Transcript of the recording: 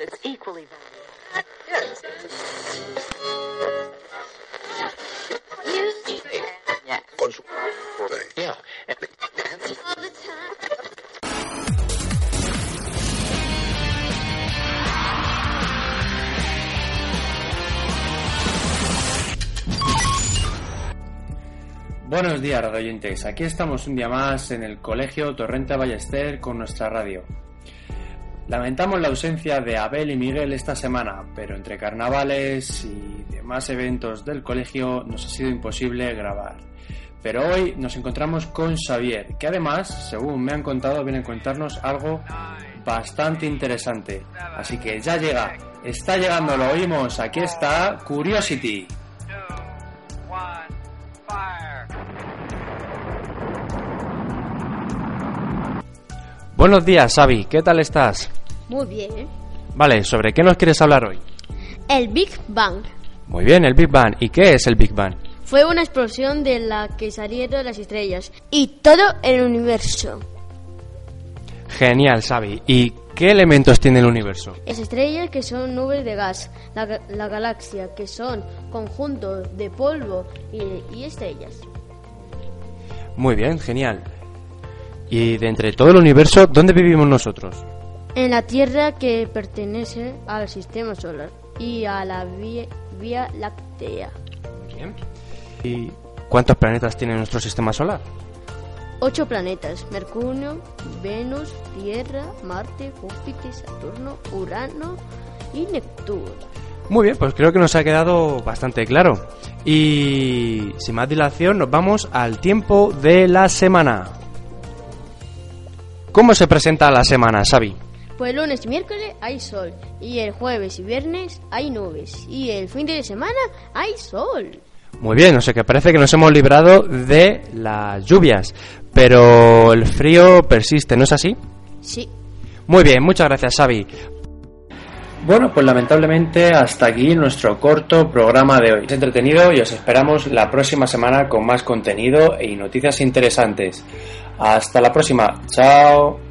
It's equally valuable. Yeah. Yeah. Buenos días, radio oyentes. Aquí estamos un día más en el Colegio Torrente Ballester con nuestra radio. Lamentamos la ausencia de Abel y Miguel esta semana, pero entre carnavales y demás eventos del colegio nos ha sido imposible grabar. Pero hoy nos encontramos con Xavier, que además, según me han contado, viene a contarnos algo bastante interesante. Así que ya llega, está llegando, lo oímos, aquí está Curiosity. Buenos días, Xavi, ¿qué tal estás? Muy bien. Vale, ¿sobre qué nos quieres hablar hoy? El Big Bang Muy bien, el Big Bang. ¿Y qué es el Big Bang? fue una explosión de la que salieron las estrellas y todo el universo. Genial, Xavi. ¿Y qué elementos tiene el universo? Las estrellas que son nubes de gas, la, ga- la galaxia que son conjuntos de polvo y, y estrellas. Muy bien, genial. Y de entre todo el universo, ¿dónde vivimos nosotros? En la Tierra que pertenece al sistema solar y a la Vía, vía Láctea. Muy bien. ¿Y cuántos planetas tiene nuestro sistema solar? Ocho planetas, Mercurio, Venus, Tierra, Marte, Júpiter, Saturno, Urano y Neptuno. Muy bien, pues creo que nos ha quedado bastante claro. Y sin más dilación, nos vamos al tiempo de la semana. ¿Cómo se presenta la semana, Xavi? Pues lunes y miércoles hay sol. Y el jueves y viernes hay nubes. Y el fin de semana hay sol. Muy bien, o sea que parece que nos hemos librado de las lluvias, pero el frío persiste, ¿no es así? Sí. Muy bien, muchas gracias, Xavi. Bueno, pues lamentablemente hasta aquí nuestro corto programa de hoy. Es entretenido y os esperamos la próxima semana con más contenido y noticias interesantes. Hasta la próxima. Chao.